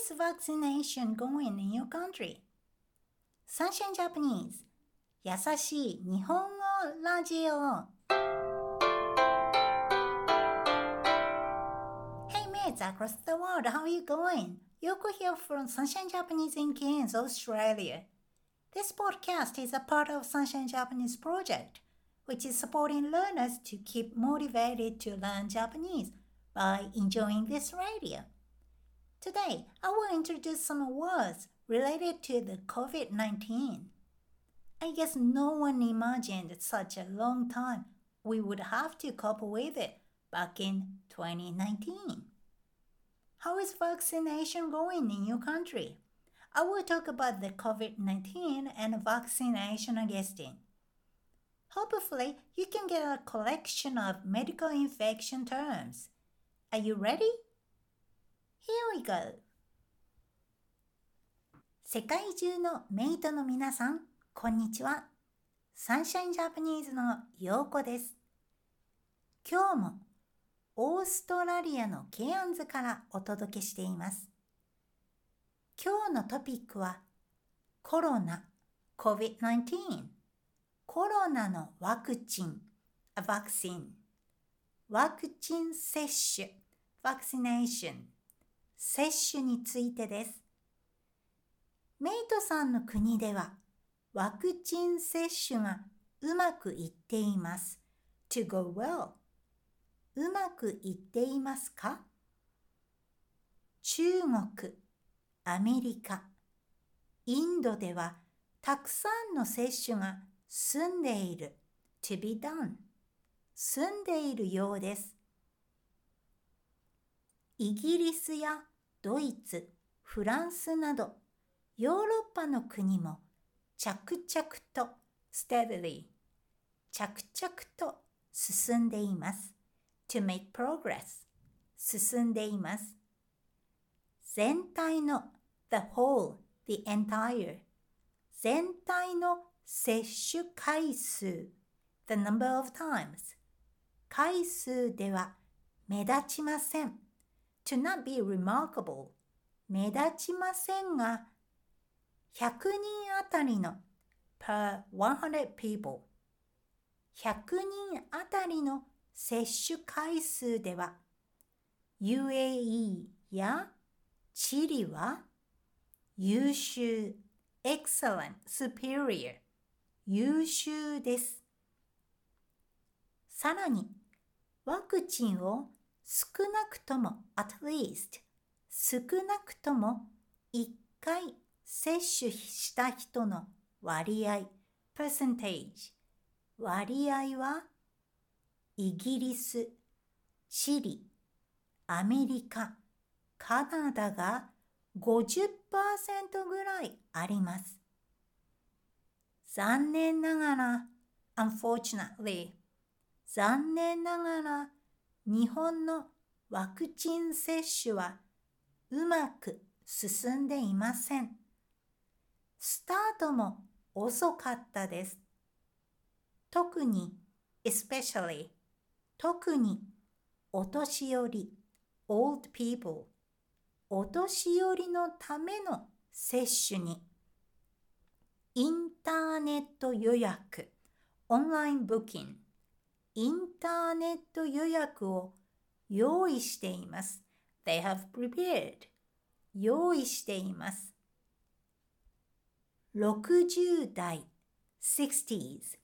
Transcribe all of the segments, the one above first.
is vaccination going in your country? Sunshine Japanese 優しい日本語ラジオ Hey mates across the world, how are you going? Yoko here from Sunshine Japanese in Cairns, Australia. This podcast is a part of Sunshine Japanese project, which is supporting learners to keep motivated to learn Japanese by enjoying this radio. Today, I will introduce some words related to the COVID 19. I guess no one imagined such a long time we would have to cope with it back in 2019. How is vaccination going in your country? I will talk about the COVID 19 and vaccination against it. Hopefully, you can get a collection of medical infection terms. Are you ready? Here we go! 世界中のメイトの皆さん、こんにちは。サンシャインジャパニーズのようこです。今日もオーストラリアのケアンズからお届けしています。今日のトピックはコロナ COVID-19 コロナのワクチン a vaccine ワクチン接種 vaccination 接種についてです。メイトさんの国ではワクチン接種がうまくいっています。to go well うまくいっていますか？中国、アメリカ、インドではたくさんの接種が済んでいる to be done 済んでいるようです。イギリスやドイツ、フランスなどヨーロッパの国も着々と steadily 着々と進んでいます。to make progress 進んでいます。全体の the whole, the entire 全体の接種回数 the number of times 回数では目立ちません。To not be remarkable 目立ちませんが100人あたりの per 100 people 100人あたりの接種回数では UAE やチリは優秀 excellent superior 優秀ですさらにワクチンを少なくとも at least 少なくとも1回接種した人の割合 percentage 割合はイギリス、チリ、アメリカ、カナダが50%ぐらいあります。残念ながら、unfortunately 残念ながら日本のワクチン接種はうまく進んでいません。スタートも遅かったです。特に especially 特にお年寄り old people お年寄りのための接種にインターネット予約オンラインブッキングインターネット予約を用意しています。They have prepared. 用意しています。60代 60s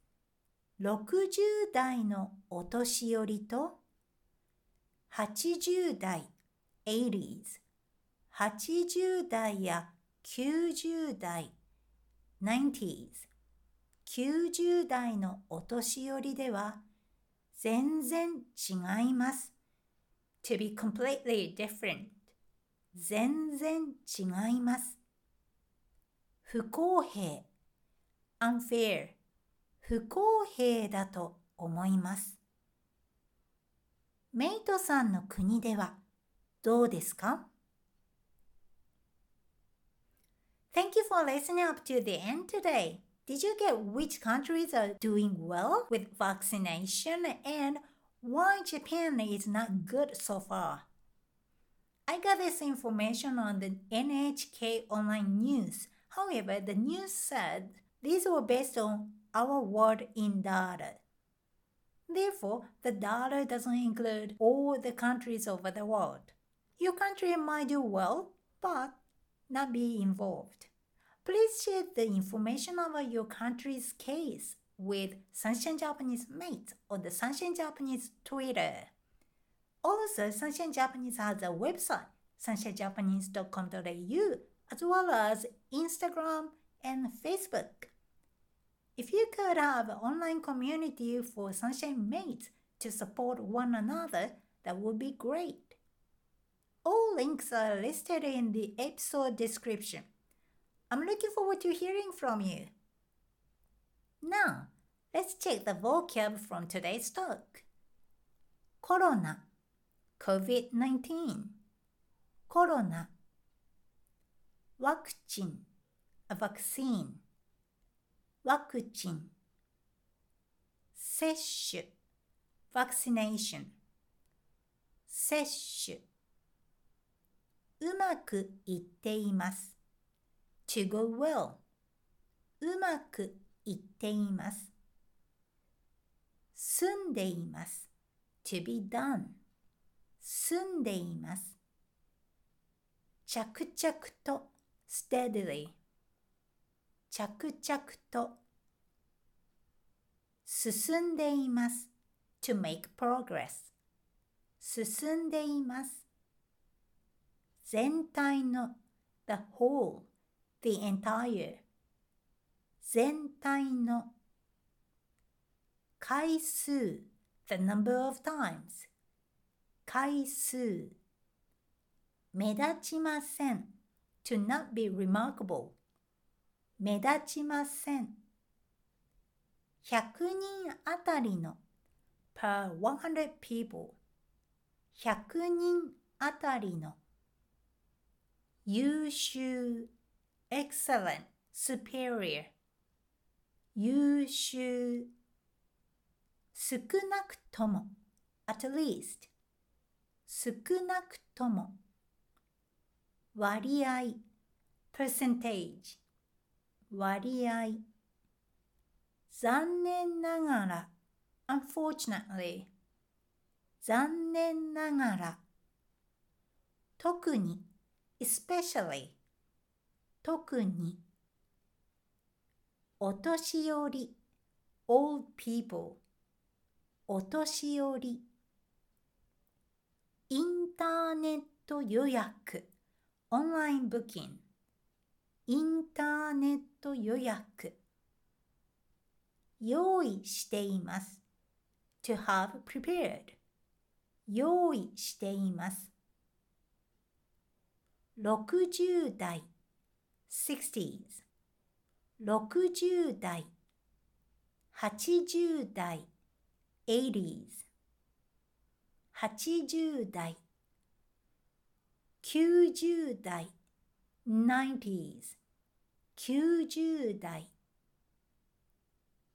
60代のお年寄りと80代 80s 80代や90代 90s 90代のお年寄りでは全然違います。to be completely different 全然違います。不公平 unfair 不公平だと思います。メイトさんの国ではどうですか Thank you for listening up to the end today. Did you get which countries are doing well with vaccination and why Japan is not good so far? I got this information on the NHK online news. However, the news said these were based on our world in dollar. Therefore, the dollar doesn't include all the countries over the world. Your country might do well, but not be involved. Please share the information about your country's case with Sunshine Japanese Mate on the Sunshine Japanese Twitter. Also, Sunshine Japanese has a website, sunshinejapanese.com.au, as well as Instagram and Facebook. If you could have an online community for Sunshine Mates to support one another, that would be great. All links are listed in the episode description. I'm looking forward to hearing from you. Now, let's check the vocab from today's talk. Corona, COVID-19, Corona, ワクチン a vaccine ワクチン接種 vaccination 接種うまくいっています To go well うまくいっています住んでいます to be done 住んでいます着々と steadily 着々と進んでいます to make progress 進んでいます全体の the whole the entire 全体の回数 the number of times 回数目立ちません to not be remarkable 目立ちません100人あたりの per 100 people 100人あたりの優秀 excellent superior 優秀少なくとも at least 少なくとも割合 percentage 割合残念ながら unfortunately 残念ながら特に especially 特にお年寄り old people お年寄りインターネット予約 online booking インターネット予約用意しています。to have prepared 用意しています。60代 60s 60代80代 80s 80代90代 90s 90代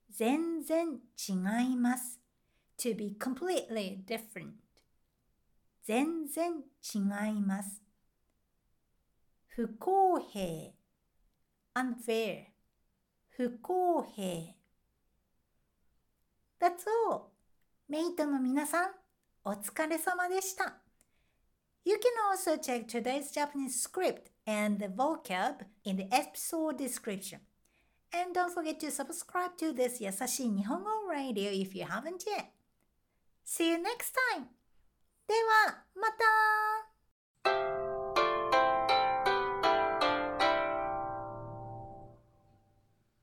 全然違います to be completely different 全然違います不公平 unfair 不公平 That's all メイトの皆さんお疲れ様でした You can also check today's Japanese script and the vocab in the episode description. And don't forget to subscribe to this Yasashi Nihongo Radio if you haven't yet. See you next time! では、また